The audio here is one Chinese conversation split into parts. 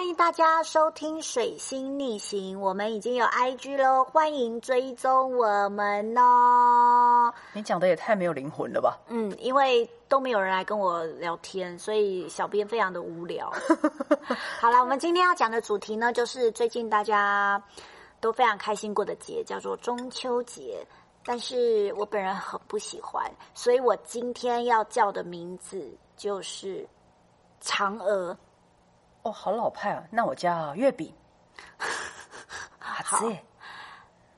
欢迎大家收听《水星逆行》，我们已经有 IG 喽，欢迎追踪我们哦。你讲的也太没有灵魂了吧？嗯，因为都没有人来跟我聊天，所以小编非常的无聊。好了，我们今天要讲的主题呢，就是最近大家都非常开心过的节，叫做中秋节。但是我本人很不喜欢，所以我今天要叫的名字就是嫦娥。哦，好老派啊！那我叫月饼。好，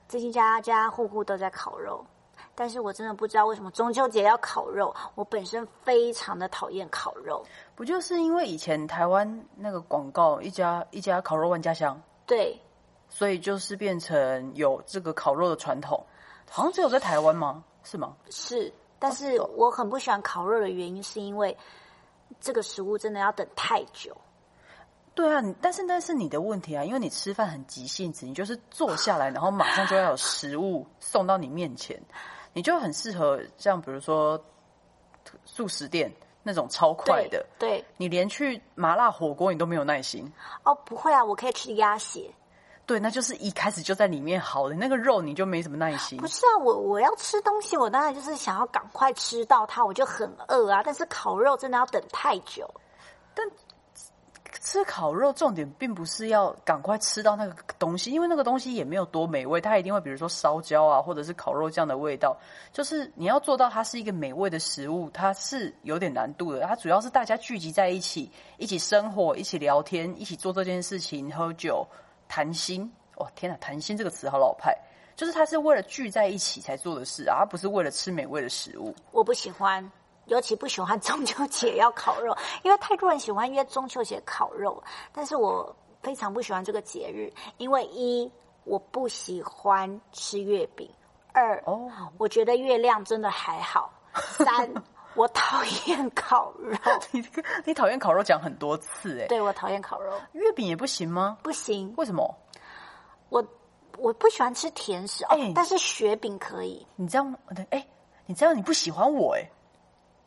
最近家家户户都在烤肉，但是我真的不知道为什么中秋节要烤肉。我本身非常的讨厌烤肉，不就是因为以前台湾那个广告一家一家烤肉万家香，对，所以就是变成有这个烤肉的传统。好像只有在台湾吗？是吗？是，但是我很不喜欢烤肉的原因，是因为这个食物真的要等太久。对啊，但是那是你的问题啊，因为你吃饭很急性子，你就是坐下来，然后马上就要有食物送到你面前，你就很适合像比如说素食店那种超快的。对，你连去麻辣火锅你都没有耐心。哦，不会啊，我可以吃鸭血。对，那就是一开始就在里面好的那个肉，你就没什么耐心。不是啊，我我要吃东西，我当然就是想要赶快吃到它，我就很饿啊。但是烤肉真的要等太久，但。吃烤肉重点并不是要赶快吃到那个东西，因为那个东西也没有多美味，它一定会比如说烧焦啊，或者是烤肉酱的味道。就是你要做到它是一个美味的食物，它是有点难度的。它主要是大家聚集在一起，一起生活，一起聊天，一起做这件事情，喝酒谈心。哇，天哪，谈心这个词好老派，就是它是为了聚在一起才做的事，而不是为了吃美味的食物。我不喜欢。尤其不喜欢中秋节要烤肉，因为太多人喜欢约中秋节烤肉。但是我非常不喜欢这个节日，因为一我不喜欢吃月饼，二哦，我觉得月亮真的还好，三我讨厌烤肉。你你讨厌烤肉讲很多次哎，对我讨厌烤肉，月饼也不行吗？不行，为什么？我我不喜欢吃甜食哦，但是雪饼可以。你这样，哎，你这样你不喜欢我哎。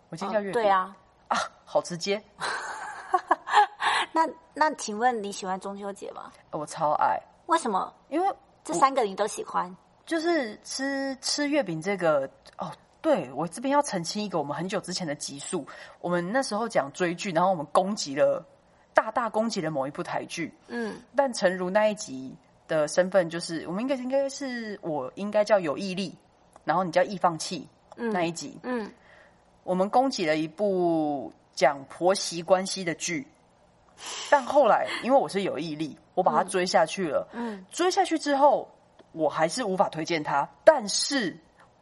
我今天叫月饼，对啊，啊，好直接。那 那，请问你喜欢中秋节吗？我超爱。为什么？因为这三个你都喜欢。就是吃吃月饼这个哦，对我这边要澄清一个我们很久之前的集数，我们那时候讲追剧，然后我们攻击了大大攻击了某一部台剧。嗯，但诚如那一集的身份，就是我们应该应该是我应该叫有毅力，然后你叫易放弃那一集。嗯。我们供给了一部讲婆媳关系的剧，但后来因为我是有毅力，我把它追下去了。嗯，追下去之后，我还是无法推荐它。但是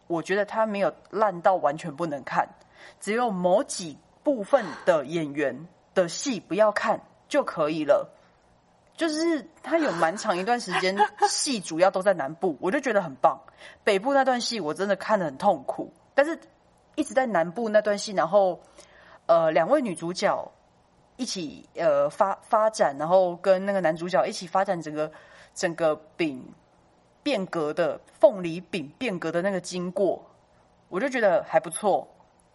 我觉得它没有烂到完全不能看，只有某几部分的演员的戏不要看就可以了。就是它有蛮长一段时间 戏主要都在南部，我就觉得很棒。北部那段戏我真的看得很痛苦，但是。一直在南部那段戏，然后呃，两位女主角一起呃发发展，然后跟那个男主角一起发展整个整个饼变革的凤梨饼变革的那个经过，我就觉得还不错。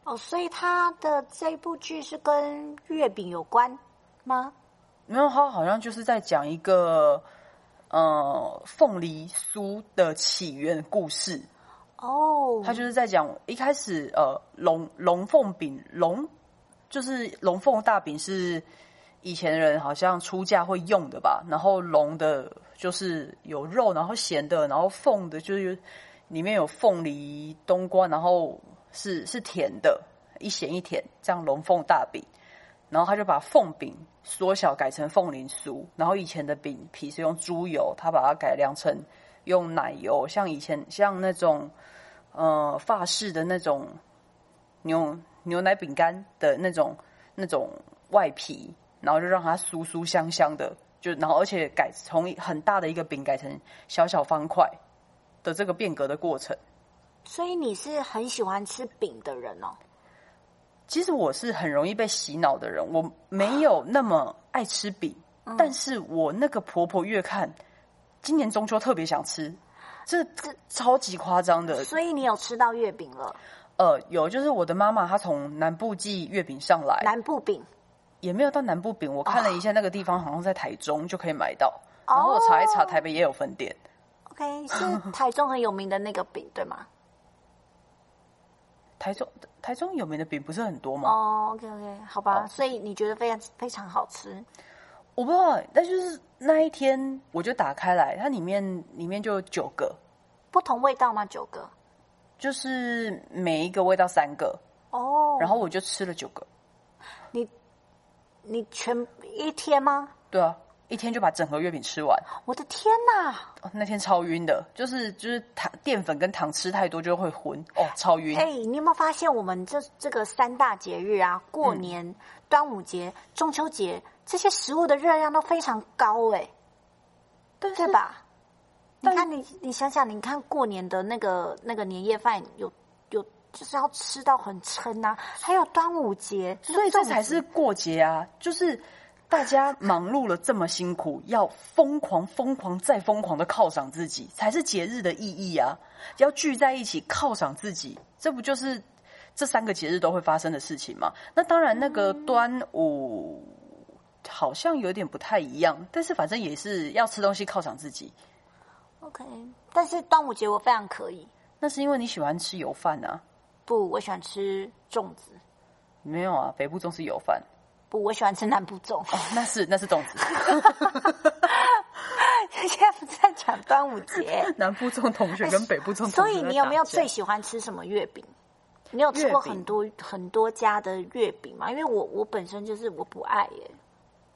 哦，所以他的这部剧是跟月饼有关吗？没有，他好像就是在讲一个呃凤梨酥的起源故事。哦，他就是在讲一开始，呃，龙龙凤饼，龙就是龙凤大饼是以前人好像出嫁会用的吧。然后龙的就是有肉，然后咸的，然后凤的就是里面有凤梨、冬瓜，然后是是甜的，一咸一甜，这样龙凤大饼。然后他就把凤饼缩小改成凤梨酥，然后以前的饼皮是用猪油，他把它改良成用奶油，像以前像那种。呃，法式的那种牛牛奶饼干的那种那种外皮，然后就让它酥酥香香的，就然后而且改从很大的一个饼改成小小方块的这个变革的过程。所以你是很喜欢吃饼的人哦？其实我是很容易被洗脑的人，我没有那么爱吃饼，但是我那个婆婆越看，今年中秋特别想吃。这这超级夸张的，所以你有吃到月饼了？呃，有，就是我的妈妈她从南部寄月饼上来，南部饼，也没有到南部饼。我看了一下，那个地方好像在台中就可以买到。然后我查一查，台北也有分店。OK，是台中很有名的那个饼，对吗？台中台中有名的饼不是很多吗？哦，OK OK，好吧，哦所以你觉得非常非常好吃？我不知道，但就是那一天我就打开来，它里面里面就有九个，不同味道吗？九个？就是每一个味道三个，哦，然后我就吃了九个。你你全一天吗？对啊，一天就把整盒月饼吃完。我的天哪！哦，那天超晕的，就是就是糖淀粉跟糖吃太多就会昏哦，超晕。哎、你有没有发现我们这这个三大节日啊，过年、端午节、中秋节这些食物的热量都非常高、哎，对吧？你看你你想想，你看过年的那个那个年夜饭有有就是要吃到很撑啊，还有端午节，所以这才是过节啊！就是大家忙碌了这么辛苦，要疯狂、疯狂再疯狂的犒赏自己，才是节日的意义啊！要聚在一起犒赏自己，这不就是这三个节日都会发生的事情吗？那当然，那个端午好像有点不太一样，但是反正也是要吃东西犒赏自己。OK。但是端午节我非常可以，那是因为你喜欢吃油饭啊？不，我喜欢吃粽子，没有啊，北部粽是油饭不，我喜欢吃南部粽。哦，那是那是粽子。现在不是在讲端午节，南部粽同学跟北部粽同学所以你有没有最喜欢吃什么月饼？你有吃过很多很多家的月饼吗？因为我我本身就是我不爱耶，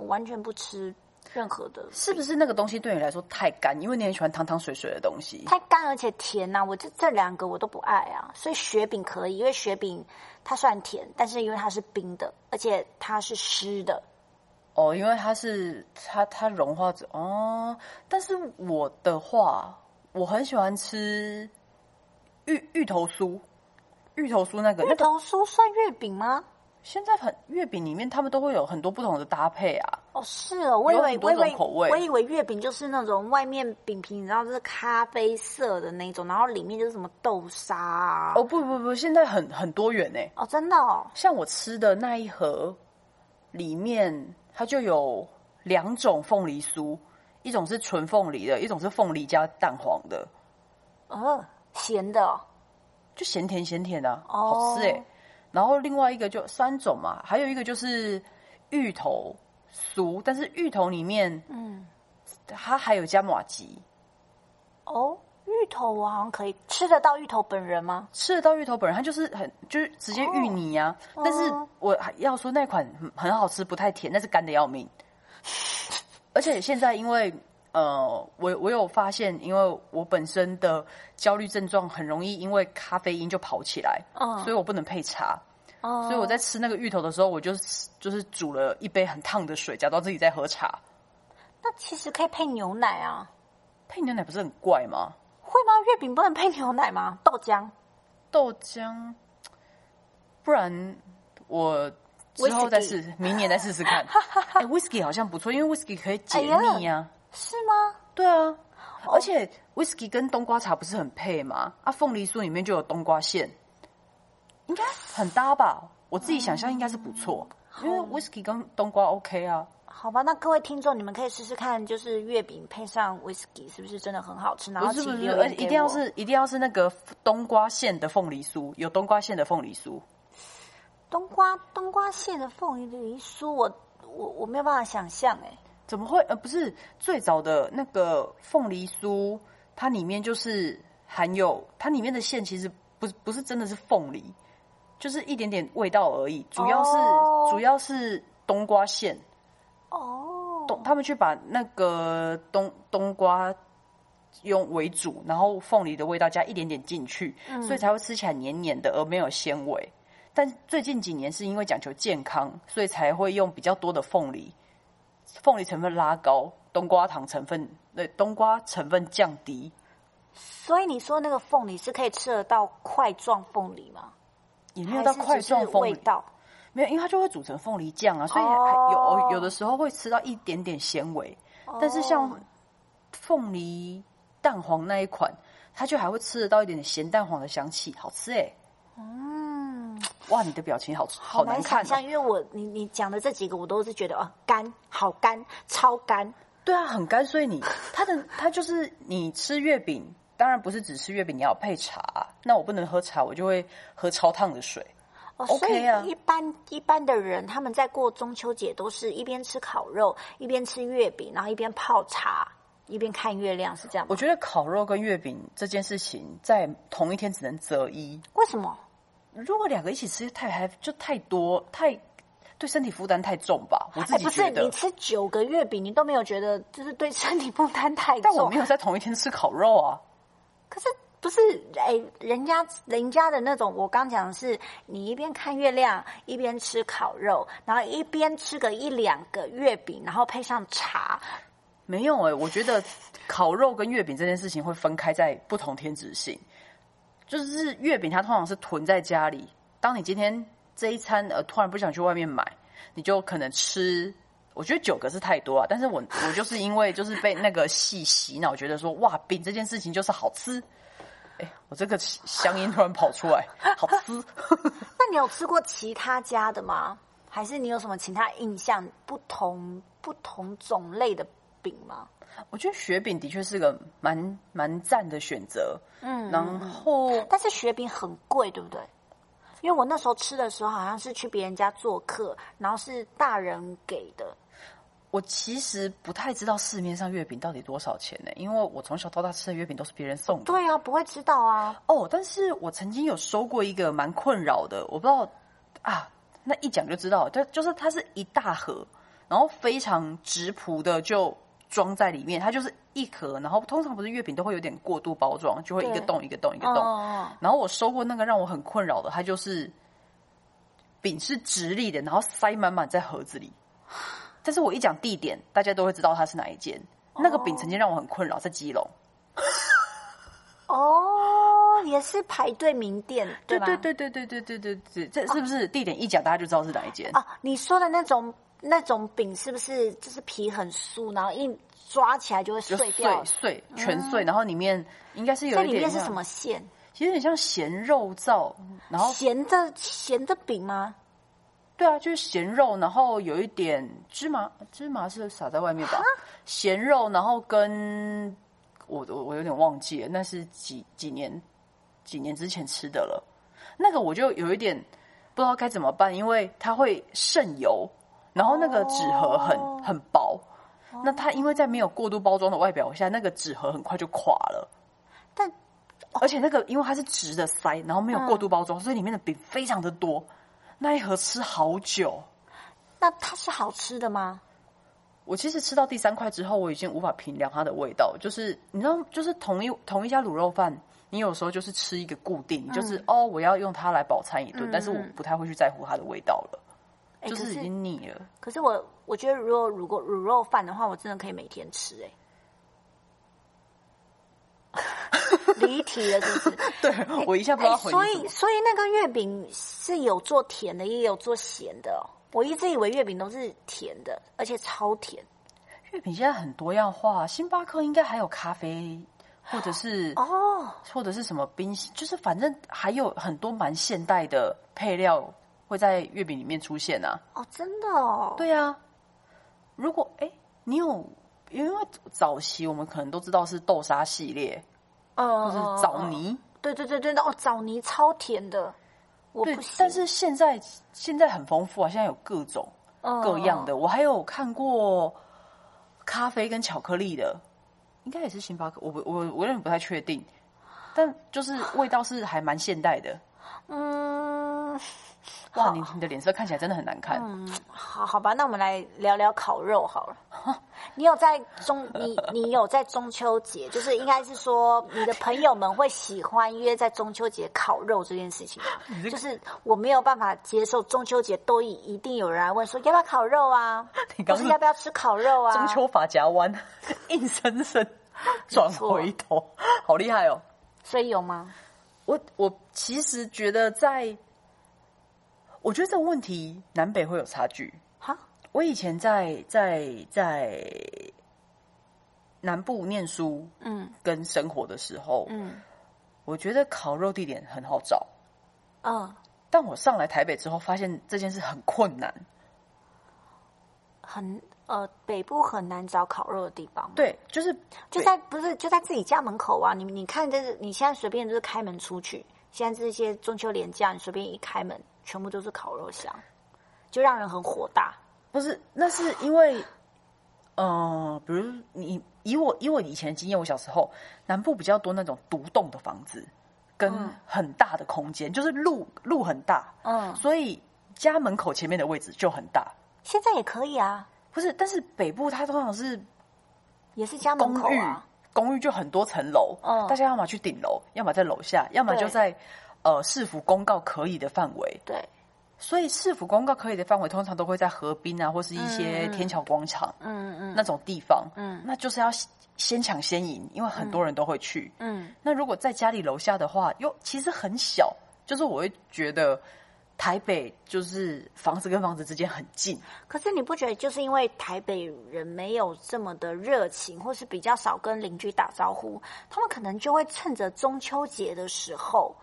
我完全不吃任何的，是不是那个东西对你来说太干？因为你很喜欢汤汤水水的东西。太干而且甜呐、我这这两个我都不爱啊。所以雪饼可以，因为雪饼它虽然甜，但是因为它是冰的，而且它是湿的。哦，因为它是它它融化着哦。但是我的话，我很喜欢吃芋芋头酥，芋头酥那个那个，芋头酥算月饼吗？现在很月饼里面他们都会有很多不同的搭配啊。哦，是哦，我以为我以为种口味我以为月饼就是那种外面饼皮，你知道，就是咖啡色的那种，然后里面就是什么豆沙啊。哦不不不，现在很很多元呢。哦，真的哦，像我吃的那一盒里面，它就有两种凤梨酥，一种是纯凤梨的，一种是凤梨加蛋黄的，哦，咸的哦，就咸甜咸甜的、啊，哦好吃哎。然后另外一个就三种嘛，还有一个就是芋头酥，但是芋头里面嗯，它还有加马吉，哦，芋头我好像可以吃得到芋头本人吗？吃得到芋头本人，它就是很就是直接芋泥啊。但是哦我还要说那款很很好吃，不太甜，但是干的要命。而且现在因为呃，我我有发现，因为我本身的焦虑症状很容易因为咖啡因就跑起来，嗯所以我不能配茶。哦，所以我在吃那个芋头的时候，我就就是煮了一杯很烫的水，假装自己在喝茶。那其实可以配牛奶啊，配牛奶不是很怪吗？会吗？月饼不能配牛奶吗？豆浆豆浆，不然我之后再试，明年再试试看。哎，whisky 好像不错，因为 whisky 可以解腻呀、是吗？对啊，而且 whisky 跟冬瓜茶不是很配吗？啊，凤梨酥里面就有冬瓜馅，应该很搭吧？我自己想象应该是不错，因为 whisky 跟冬瓜 OK 啊。好吧，那各位听众，你们可以试试看，就是月饼配上 whisky 是不是真的很好吃？然后不是不是，而且一定要是一定要是那个冬瓜馅的凤梨酥，有冬瓜馅的凤梨酥。冬瓜冬瓜馅的凤梨酥，我我我没有办法想象哎。怎么会？呃，不是最早的那个凤梨酥，它里面就是含有它里面的馅，其实不是不是真的是凤梨，就是一点点味道而已。主要是、哦主要是冬瓜馅，哦，冬他们去把那个冬冬瓜用为主，然后凤梨的味道加一点点进去，嗯所以才会吃起来黏黏的，而没有纤维。但最近几年是因为讲求健康，所以才会用比较多的凤梨，凤梨成分拉高，冬瓜糖成分对冬瓜成分降低。所以你说那个凤梨是可以吃得到块状凤梨吗？也没有到块状味道。没有，因为它就会煮成凤梨酱啊，所以有有的时候会吃到一点点纤维。但是像哦凤梨蛋黄那一款，它就还会吃得到一点点咸蛋黄的香气，好吃哎、嗯，哇，你的表情好好好难难看、想象，哦。因为我你你讲的这几个，我都是觉得哦，干，好干，超干。对啊，很干，所以你它的它就是你吃月饼，当然不是只吃月饼，你要配茶。那我不能喝茶，我就会喝超烫的水。哦所以啊一般一般的人，他们在过中秋节都是一边吃烤肉，一边吃月饼，然后一边泡茶，一边看月亮，是这样吗？我觉得烤肉跟月饼这件事情，在同一天只能择一。为什么？如果两个一起吃，太还就太多，太对身体负担太重吧？我自哎，不是己觉得。你吃九个月饼，你都没有觉得就是对身体负担太重 但我没？有在同一天吃烤肉啊。可是不是哎，人家人家的那种，我刚讲的是，你一边看月亮，一边吃烤肉，然后一边吃个一两个月饼，然后配上茶。没有哎、我觉得烤肉跟月饼这件事情会分开在不同天值性。就是月饼，它通常是囤在家里。当你今天这一餐呃突然不想去外面买，你就可能吃。我觉得九个是太多啊，但是我我就是因为就是被那个戏洗脑，觉得说哇饼这件事情就是好吃。哎，我这个乡音突然跑出来，好吃。那你有吃过其他家的吗？还是你有什么其他印象不同不同种类的饼吗？我觉得雪饼的确是个蛮蛮赞的选择。嗯然后但是雪饼很贵，对不对？因为我那时候吃的时候，好像是去别人家做客，然后是大人给的。我其实不太知道市面上月饼到底多少钱呢、因为我从小到大吃的月饼都是别人送的。对啊，不会知道啊。哦，但是我曾经有收过一个蛮困扰的，我不知道啊，那一讲就知道，它，就是它是一大盒，然后非常直朴的就装在里面，它就是一盒，然后通常不是月饼都会有点过度包装，就会一个洞一个洞一个洞。哦，然后我收过那个让我很困扰的，它就是饼是直立的，然后塞满满在盒子里。但是我一讲地点，大家都会知道它是哪一间。那个饼曾经让我很困扰，在基隆。哦，也是排队名店，吧？对对对对对对对对对，这是不是地点一讲大家就知道是哪一间？哦，你说的那种那种饼是不是就是皮很酥，然后一抓起来就会碎掉碎？碎全碎，然后里面应该是有这一点像里面是什么？馅？其实有点像咸肉燥，然后咸的咸的饼吗？对啊，就是咸肉，然后有一点芝麻，芝麻是撒在外面吧？咸肉，然后跟我我我有点忘记了，那是几几年几年之前吃的了。那个我就有一点不知道该怎么办，因为它会渗油，然后那个纸盒很、哦。很薄，那它因为在没有过度包装的外表下，那个纸盒很快就垮了。但而且那个因为它是直的塞，然后没有过度包装，所以里面的饼非常的多。那一盒吃好久，那它是好吃的吗？我其实吃到第三块之后，我已经无法评量它的味道。就是你知道，就是同一同一家卤肉饭，你有时候就是吃一个固定，你就是、哦，我要用它来饱餐一顿，嗯但是我不太会去在乎它的味道了，就是已经腻了。可是我我觉得，如果如果卤肉饭的话，我真的可以每天吃、哎。离题了，是不是？对我一下不知道哎，所。以所以那个月饼是有做甜的，也有做咸的、哦。我一直以为月饼都是甜的，而且超甜月饼现在很多样化，星巴克应该还有咖啡，或者是哦。或者是什么冰，就是反正还有很多蛮现代的配料会在月饼里面出现啊。哦，真的哦。对啊，如果哎，你有因为早期我们可能都知道是豆沙系列，嗯，或是嗯枣。泥，对对对对，哦，枣泥超甜的，我对不行。但是现在现在很丰富啊，现在有各种嗯各样的。我还有看过咖啡跟巧克力的，应该也是星巴克，我不我我有点不太确定，但就是味道是还蛮现代的。嗯，哇，你你的脸色看起来真的很难看。嗯好好吧，那我们来聊聊烤肉好了。你有在中你你有在中秋节，就是应该是说你的朋友们会喜欢约在中秋节烤肉这件事情吗？就是我没有办法接受中秋节都一一定有人来问说要不要烤肉啊，或你刚是要不要吃烤肉啊？中秋法夹弯，硬生生转回头，好厉害哦！所以有吗？我我其实觉得在，我觉得这个问题南北会有差距。哈，我以前在在在南部念书嗯跟生活的时候，嗯我觉得烤肉地点很好找，嗯，但我上来台北之后，发现这件事很困难。很呃，北部很难找烤肉的地方。，对，就是就在不是就在自己家门口啊！你你看，这是你现在随便就是开门出去，现在这些中秋连假，你随便一开门，全部都是烤肉香，就让人很火大。不是，那是因为，呃，比如你以我以我以前的经验，我小时候南部比较多那种独栋的房子，跟嗯很大的空间，就是路路很大，嗯，所以家门口前面的位置就很大。现在也可以啊，不是，但是北部它通常是也是家门公寓，口啊。公寓就很多层楼，嗯大家要么去顶楼，要么在楼下，要么就在呃市府公告可以的范围。对，所以市府公告可以的范围，通常都会在河滨啊，或是一些嗯嗯天桥广场、嗯嗯那种地方。嗯那就是要先抢先赢，因为很多人都会去。嗯，那如果在家里楼下的话，又其实很小，就是我会觉得台北就是房子跟房子之间很近，可是你不觉得就是因为台北人没有这么的热情，或是比较少跟邻居打招呼，他们可能就会趁着中秋节的时候，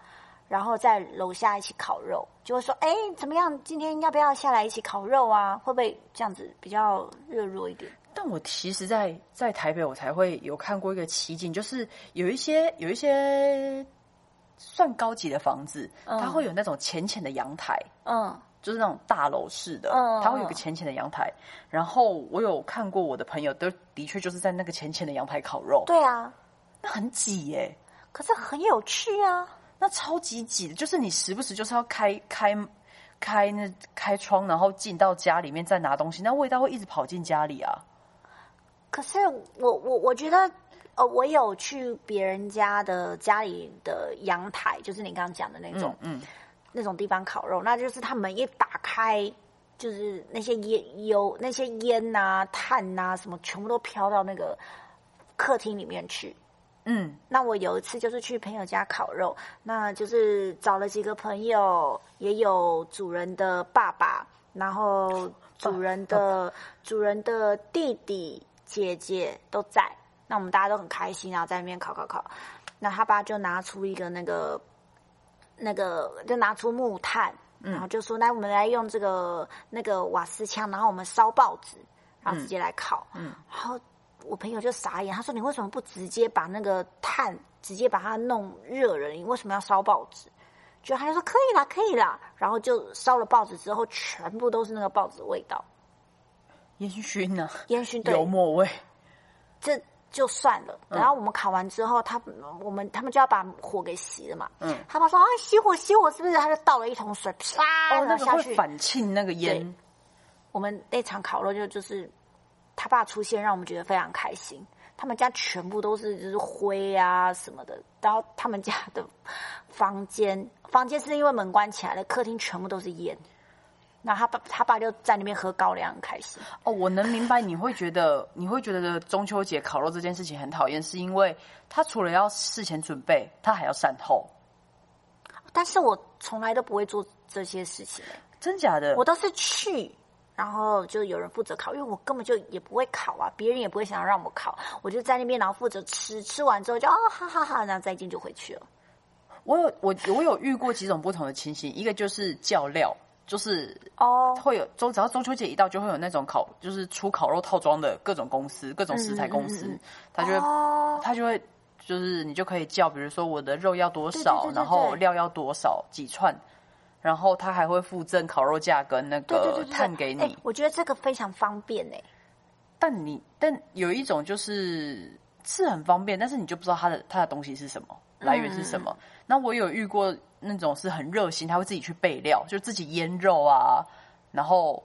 然后在楼下一起烤肉，就会说：“哎，怎么样？今天要不要下来一起烤肉啊？会不会这样子比较热络一点但我其实在，在台北，我才会有看过一个奇景，就是有一些有一些算高级的房子，嗯它会有那种浅浅的阳台，？”嗯就是那种大楼式的，嗯它会有个浅浅的阳台。然后我有看过我的朋友，都的确就是在那个浅浅的阳台烤肉，对啊，那很挤耶、可是很有趣啊。那超级挤的，就是你时不时就是要开开开那开窗，然后进到家里面再拿东西，那味道会一直跑进家里啊。可是我我我觉得，呃，我有去别人家的家里的阳台，就是你刚刚讲的那种。嗯，那种地方烤肉，那就是他们一打开，就是那些烟油、那些烟呐、炭呐、什么，全部都飘到那个客厅里面去。嗯，那我有一次就是去朋友家烤肉，那就是找了几个朋友，也有主人的爸爸，然后主人的主人的弟弟、姐姐都在，那我们大家都很开心，然后在那边烤烤烤。那他爸就拿出一个那个那个，就拿出木炭，然后就说：“来，我们来用这个那个瓦斯枪，然后我们烧报纸，然后直接来烤。”嗯。然后我朋友就傻眼，他说：“你为什么不直接把那个炭直接把它弄热了？你为什么要烧报纸？”就他就说：“可以啦，可以啦。”然后就烧了报纸之后，全部都是那个报纸味道，烟熏呢、烟熏对油墨味。这就算了。然后我们烤完之后，他我们他们就要把火给熄了嘛。嗯，他们说：“啊，熄火，熄火，是不是？”他就倒了一桶水，啪，哦，那个然后下去。会反沁那个烟。我们那场烤肉就就是他爸出现，让我们觉得非常开心。他们家全部都是 就是灰啊什么的，然后他们家的房间房间是因为门关起来了，客厅全部都是烟。那他爸他爸就在那边喝高粱，很开心。哦，我能明白你会觉得你会觉得中秋节烤肉这件事情很讨厌，是因为他除了要事前准备，他还要善后。但是我从来都不会做这些事情、欸，真假的？我都是去，然后就有人负责烤，因为我根本就也不会烤啊，别人也不会想要让我烤，我就在那边，然后负责吃，吃完之后就哦哈哈哈，然后再见就回去了。我有我我有遇过几种不同的情形，一个就是叫料，就是哦，会有中只要中秋节一到，就会有那种烤就是出烤肉套装的各种公司、各种食材公司，他就会、哦，他就会就是你就可以叫，比如说我的肉要多少，对对对对然后料要多少几串，然后他还会附赠烤肉架跟那个碳给你。哎我觉得这个非常方便哎、但你但有一种就是是很方便，但是你就不知道他的他的东西是什么，来源是什么。那我有遇过那种是很热心，他会自己去备料，就自己腌肉啊，然后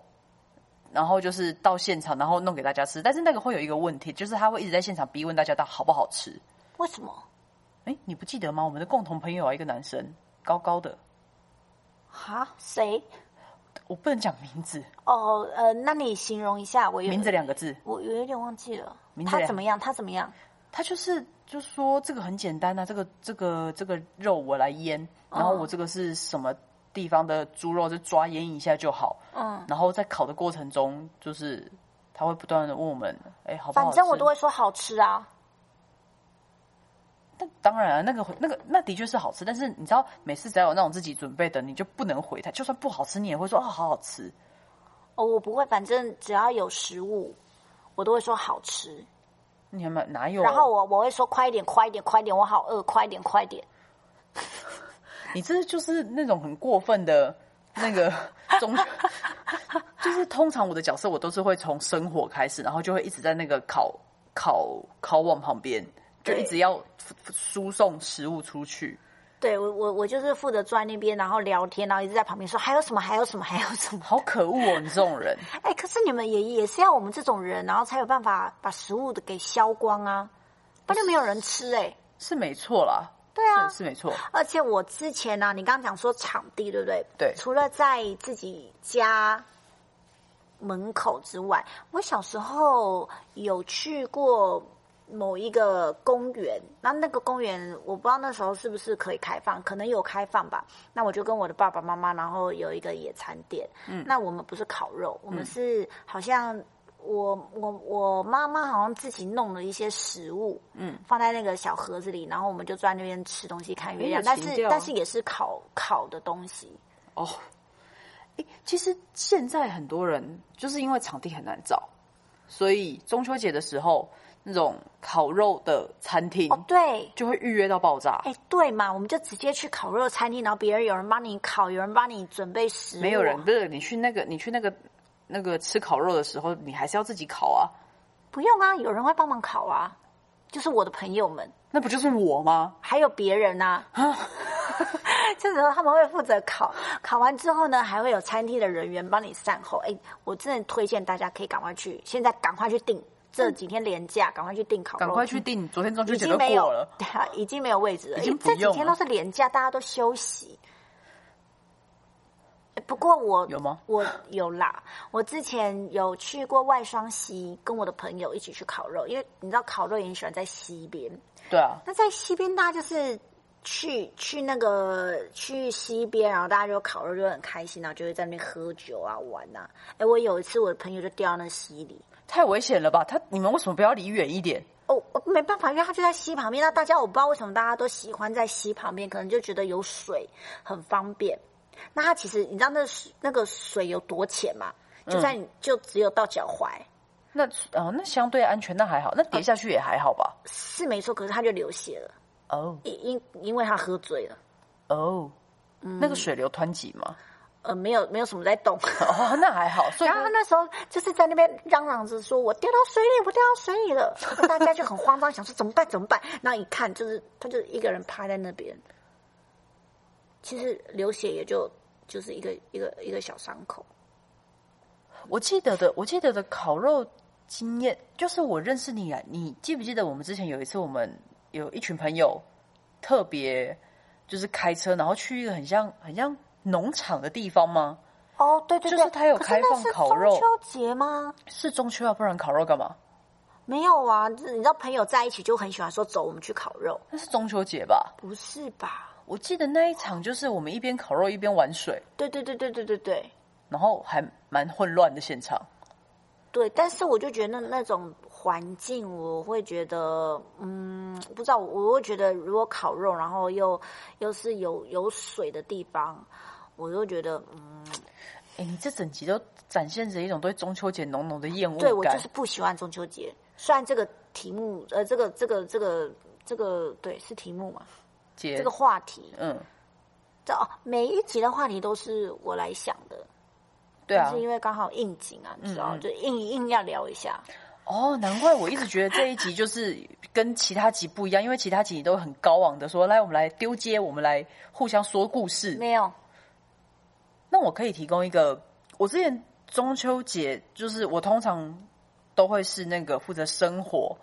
然后就是到现场，然后弄给大家吃。但是那个会有一个问题，就是他会一直在现场逼问大家到好不好吃。为什么？哎，你不记得吗？我们的共同朋友啊，一个男生，高高的，哈？谁？我不能讲名字，哦，呃，那你形容一下，我有名字两个字。我有一点忘记了。名字他怎么样？他怎么样？他就是就说这个很简单啊，这个这个这个肉我来腌，然后我这个是什么地方的猪肉，就抓腌一下就好。嗯，然后在烤的过程中，就是他会不断的问我们，哎，好不好吃？反正我都会说好吃啊。但当然啊，那个那个那的确是好吃，但是你知道，每次只要有那种自己准备的，你就不能回他，就算不好吃，你也会说啊、好好吃。哦，我不会，反正只要有食物，我都会说好吃。你没哪哪有？然后我我会说快一点，快一点，快一点，我好饿，快一点，快一点。你这就是那种很过分的那个 中，就是通常我的角色我都是会从生火开始，然后就会一直在那个烤烤烤网旁边，就一直要输送食物出去。对我我我就是负责坐在那边，然后聊天，然后一直在旁边说还有什么，还有什么，还有什么。好可恶哦，你这种人。哎，可是你们也也是要我们这种人，然后才有办法把食物的给消光啊，不然就没有人吃哎、是没错啦，对啊，是是没错。而且我之前呢、啊，你刚刚讲说场地对不对？对除了在自己家门口之外，我小时候有去过某一个公园，那那个公园我不知道那时候是不是可以开放，可能有开放吧。那我就跟我的爸爸妈妈，然后有一个野餐店。嗯，那我们不是烤肉，我们是好像。我我我妈妈好像自己弄了一些食物，嗯，放在那个小盒子里，然后我们就坐在那边吃东西看月亮，但是但是也是烤烤的东西，哦，哎，其实现在很多人就是因为场地很难找，所以中秋节的时候那种烤肉的餐厅哦，对，就会预约到爆炸。哎，对嘛，我们就直接去烤肉餐厅，然后别人有人帮你烤，有人帮你准备食物，没有人，不是你去那个你去那个那个吃烤肉的时候，你还是要自己烤啊。不用啊，有人会帮忙烤啊，就是我的朋友们，那不就是我吗？还有别人啊。这时候他们会负责烤，烤完之后呢，还会有餐厅的人员帮你善后。哎，我真的推荐大家可以赶快去，现在赶快去订，这几天连假，赶快去订烤肉，赶快去订，昨天中秋节都已经没有过了。对啊，已经没有位置了，已经这几天都是连假，大家都休息。不过我有吗？我有啦，我之前有去过外双溪，跟我的朋友一起去烤肉，因为你知道烤肉也很喜欢在溪边。对啊，那在溪边，大家就是去去那个去溪边，然后大家就烤肉，就很开心，然后就会在那边喝酒啊玩呐、哎，我有一次我的朋友就掉到那溪里，太危险了吧？他你们为什么不要离远一点？哦，我没办法，因为它就在溪旁边。那大家我不知道为什么大家都喜欢在溪旁边，可能就觉得有水很方便。那它其实你知道那水那个水有多浅吗？就在你、就只有到脚踝，那哦，那相对安全，那还好，那跌下去也还好吧？是没错，可是他就流血了，哦因因因为他喝醉了，哦，那个水流湍急吗？呃，没有没有什么在动。哦，那还好。所以然后他那时候就是在那边嚷嚷着说：“我掉到水里，我掉到水里了。”大家就很慌张，想说怎么办？怎么办？然后一看，就是他就一个人趴在那边，其实流血也就就是一个一个一个小伤口。我记得的，我记得的烤肉经验，就是我认识你啊，你记不记得我们之前有一次，我们有一群朋友特别就是开车，然后去一个很像很像农场的地方吗？哦，对对对，就是他有开放烤肉中秋节吗？是中秋啊，不然烤肉干嘛？没有啊，你知道朋友在一起就很喜欢说走，我们去烤肉，那是中秋节吧？不是吧？我记得那一场就是我们一边烤肉一边玩水，对对对对对对对然后还蛮混乱的现场。对，但是我就觉得那那种环境，我会觉得，嗯，不知道，我会觉得如果烤肉，然后又又是有有水的地方，我就觉得，嗯，哎，你这整集都展现着一种对中秋节浓浓的厌恶感。对我就是不喜欢中秋节。虽然这个题目，呃，这个这个这个这个，对，是题目嘛，节。这个话题，嗯，这哦，每一集的话题都是我来想的，对啊。但是，因为刚好应景啊，你知道，嗯嗯。就硬硬要聊一下。哦，难怪我一直觉得这一集就是跟其他集不一样，因为其他集都很高昂的说，来我们来丢接，我们来互相说故事。没有，那我可以提供一个，我之前中秋节就是我通常都会是那个负责生火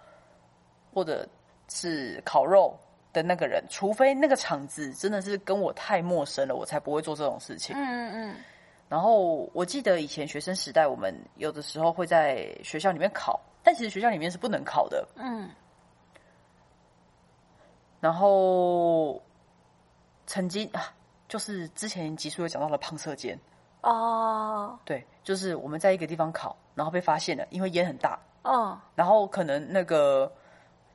或者是烤肉的那个人，除非那个场子真的是跟我太陌生了，我才不会做这种事情。嗯嗯嗯，然后我记得以前学生时代，我们有的时候会在学校里面烤，但其实学校里面是不能烤的。嗯，然后曾经啊，就是之前集数有讲到了胖射箭，哦，对，就是我们在一个地方烤，然后被发现了，因为烟很大，嗯，然后可能那个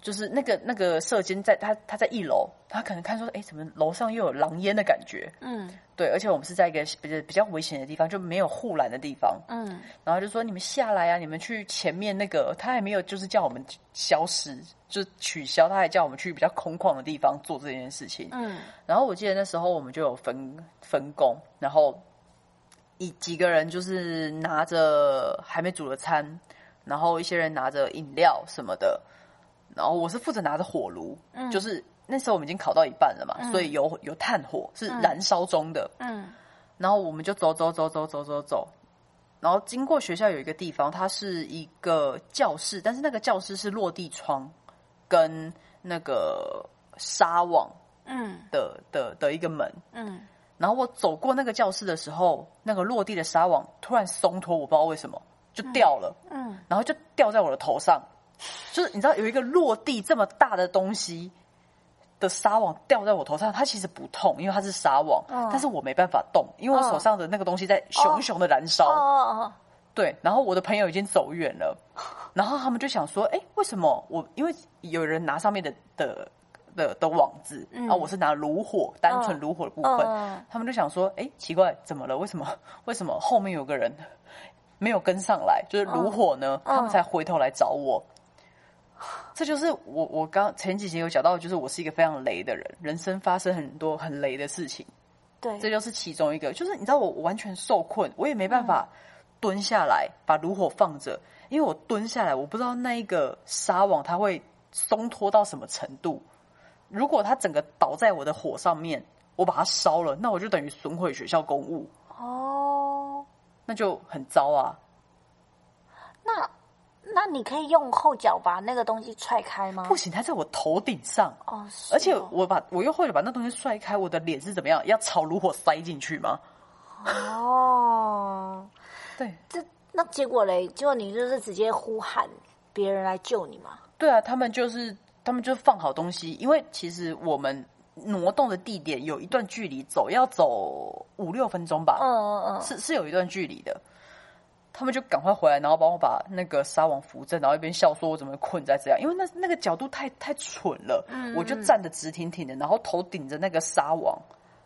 就是那个那个射监在他他在一楼，他可能看说，哎，怎么楼上又有狼烟的感觉？嗯对，而且我们是在一个比较比较危险的地方，就没有护栏的地方。嗯然后就说你们下来啊，你们去前面那个，他还没有就是叫我们消失，就是取消，他还叫我们去比较空旷的地方做这件事情。嗯然后我记得那时候我们就有分分工，然后一几个人就是拿着还没煮的餐，然后一些人拿着饮料什么的，然后我是负责拿着火炉，嗯。就是那时候我们已经烤到一半了嘛，所以有有炭火是燃烧中的，嗯。然后我们就走走走走走走走，然后经过学校有一个地方，它是一个教室，但是那个教室是落地窗跟那个纱网嗯。的的的一个门。嗯。然后我走过那个教室的时候，那个落地的纱网突然松脱，我不知道为什么就掉了，嗯。然后就掉在我的头上。就是你知道有一个落地这么大的东西的纱网掉在我头上，它其实不痛，因为它是纱网，嗯但是我没办法动，因为我手上的那个东西在熊熊的燃烧。对，然后我的朋友已经走远了，然后他们就想说，哎，为什么我？因为有人拿上面的的的的网子，然后我是拿炉火，单纯炉火的部分，嗯他们就想说，哎，奇怪，怎么了？为什么 为什么后面有个人没有跟上来？就是炉火呢？他们才回头来找我。这就是我我刚前几集有讲到，就是我是一个非常雷的人，人生发生很多很雷的事情。对，这就是其中一个。就是你知道，我完全受困，我也没办法蹲下来把炉火放着，因为我蹲下来，我不知道那一个纱网它会松脱到什么程度。如果它整个倒在我的火上面，我把它烧了，那我就等于损毁学校公务，哦，那就很糟啊。那那你可以用后脚把那个东西踹开吗？不行，它在我头顶上，哦，是而且哦我把我又或者把那东西踹开，我的脸是怎么样？要朝炉火塞进去吗？哦，对这那结果嘞？结果你就是直接呼喊别人来救你嘛？对啊，他们就是他们就放好东西，因为其实我们挪动的地点有一段距离走，要走五六分钟吧，嗯嗯嗯，是是有一段距离的。他们就赶快回来，然后帮我把那个纱网扶正，然后一边笑说我怎么困在这样，因为那那个角度太太蠢了，嗯。我就站得直挺挺的，然后头顶着那个纱网，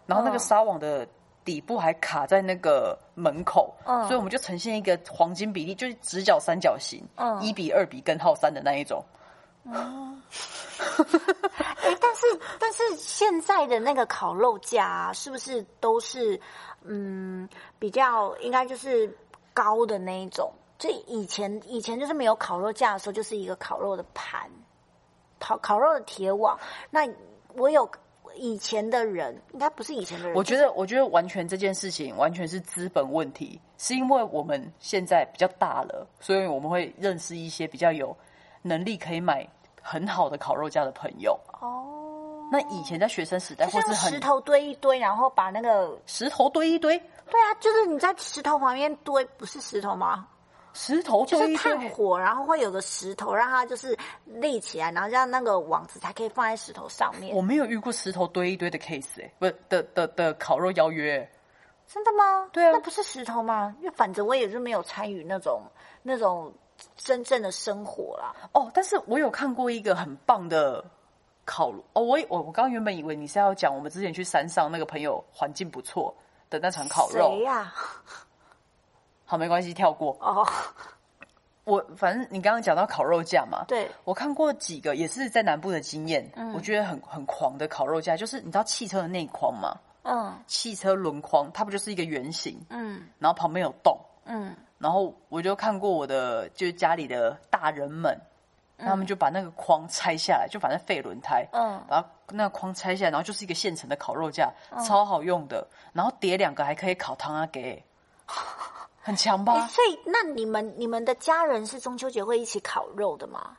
然后那个嗯。纱网的底部还卡在那个门口，嗯。所以我们就呈现一个黄金比例，就是直角三角形，嗯。一比二比根号三的那一种。哎，但是但是现在的那个烤肉架、啊、是不是都是嗯比较应该就是高的那一种？就以前以前就是没有烤肉架的时候，就是一个烤肉的盘，烤烤肉的铁网。那我有以前的人，应该不是以前的人，我觉得，我觉得完全这件事情完全是资本问题，是因为我们现在比较大了，所以我们会认识一些比较有能力可以买很好的烤肉架的朋友。哦，那以前在学生时代，就或是石头堆一堆，然后把那个石头堆一堆，对啊，就是你在石头旁边堆，不是石头吗？石头就是。炭火，然后会有个石头，让它就是立起来，然后让那个网子才可以放在石头上面我。没有遇过石头堆一堆的 case 哎、不是的的的烤肉邀约、欸真的吗？对啊那不是石头吗？因为反正我也是没有参与那种那种真正的生活啦。哦，但是我有看过一个很棒的烤炉哦，我我我刚原本以为你是要讲我们之前去山上那个朋友环境不错的那场烤肉。谁，呀、好没关系，跳过。哦，我反正你刚刚讲到烤肉架嘛，对，我看过几个也是在南部的经验，嗯。我觉得很很狂的烤肉架，就是你知道汽车的内框吗？嗯。汽车轮框它不就是一个圆形，嗯。然后旁边有洞，嗯。然后我就看过我的就是家里的大人们，他们就把那个框拆下来，就反正废轮胎，嗯，把那个框拆下来，然后就是一个现成的烤肉架，超好用的，然后叠两个还可以烤汤啊给，很强诶吧？所以那你们你们的家人是中秋节会一起烤肉的吗？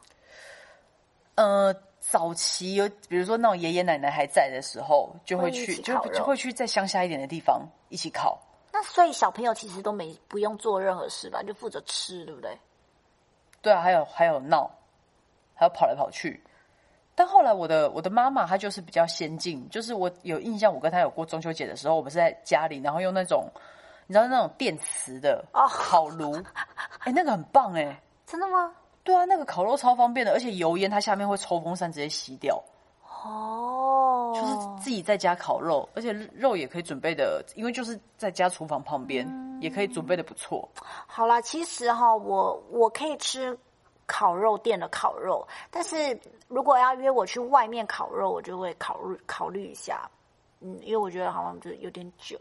呃，早期有，比如说那种爷爷奶奶还在的时候，就会去，就就会去在乡下一点的地方一起烤。那所以小朋友其实都没不用做任何事吧，就负责吃，对不对？对啊，还有还有闹，还有跑来跑去。但后来我的我的妈妈她就是比较先进，就是我有印象，我跟她有过中秋节的时候，我们是在家里，然后用那种你知道那种电磁的哦烤炉，哎、那个很棒哎、真的吗？对啊，那个烤肉超方便的，而且油烟它下面会抽风扇直接吸掉，哦，就是自己在家烤肉，而且肉也可以准备的，因为就是在家厨房旁边，也可以准备的不错。好啦，其实哈，我我可以吃烤肉店的烤肉，但是如果要约我去外面烤肉，我就会考虑考虑一下，嗯，因为我觉得好像就有点久。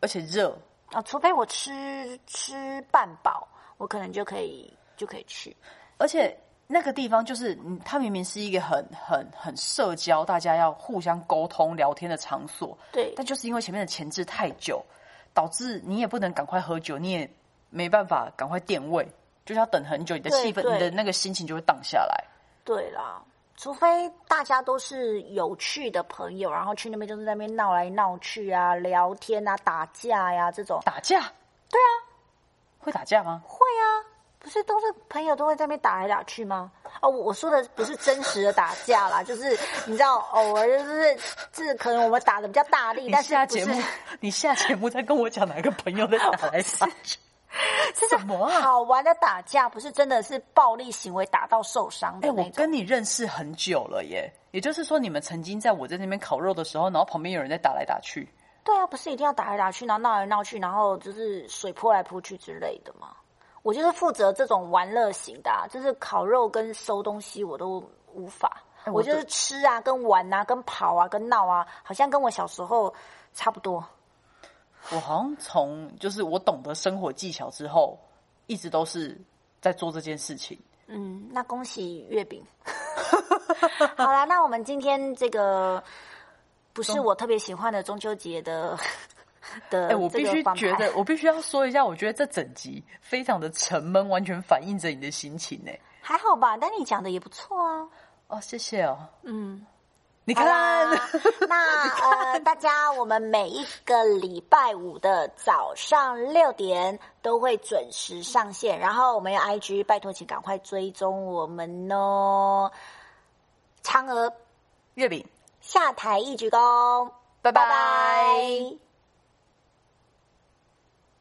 而且热，啊，除非我吃吃半饱，我可能就可以就可以去。而且那个地方就是，嗯，它明明是一个很很很社交，大家要互相沟通聊天的场所，对，但就是因为前面的前置太久，导致你也不能赶快喝酒，你也没办法赶快垫位，就是要等很久，你的气氛、你的那个心情就会荡下来。对啦，除非大家都是有趣的朋友，然后去那边就是在那边闹来闹去啊，聊天啊，打架呀、这种。打架？对啊，会打架吗？会啊，不是都是朋友都会在那边打来打去吗？哦，我我说的不是真实的打架啦，就是你知道，偶尔就是这可能我们打的比较大力，但是不是下节目，你下节目再跟我讲哪个朋友在打来打去？是什么啊好玩的打架，不是真的是暴力行为打到受伤哎、的那种。我跟你认识很久了耶，也就是说，你们曾经在我在那边烤肉的时候，然后旁边有人在打来打去。对啊，不是一定要打来打去，然后闹来闹去，然后就是水泼来泼去之类的吗？我就是负责这种玩乐型的、啊，就是烤肉跟收东西我都无法。我就是吃啊，跟玩啊，跟跑啊，跟闹啊，好像跟我小时候差不多。我好像从就是我懂得生活技巧之后，一直都是在做这件事情。嗯，那恭喜月饼。好啦，那我们今天这个不是我特别喜欢的中秋节的 的哎、我必须觉得，我必须要说一下，我觉得这整集非常的沉闷，完全反映着你的心情呢。还好吧，但你讲的也不错啊。哦，谢谢哦。嗯。你看，那呃，大家，我们每一个礼拜五的早上六点都会准时上线，然后我们有 IG，拜托请赶快追踪我们哦。嫦娥月饼，下台一鞠躬，拜拜。拜拜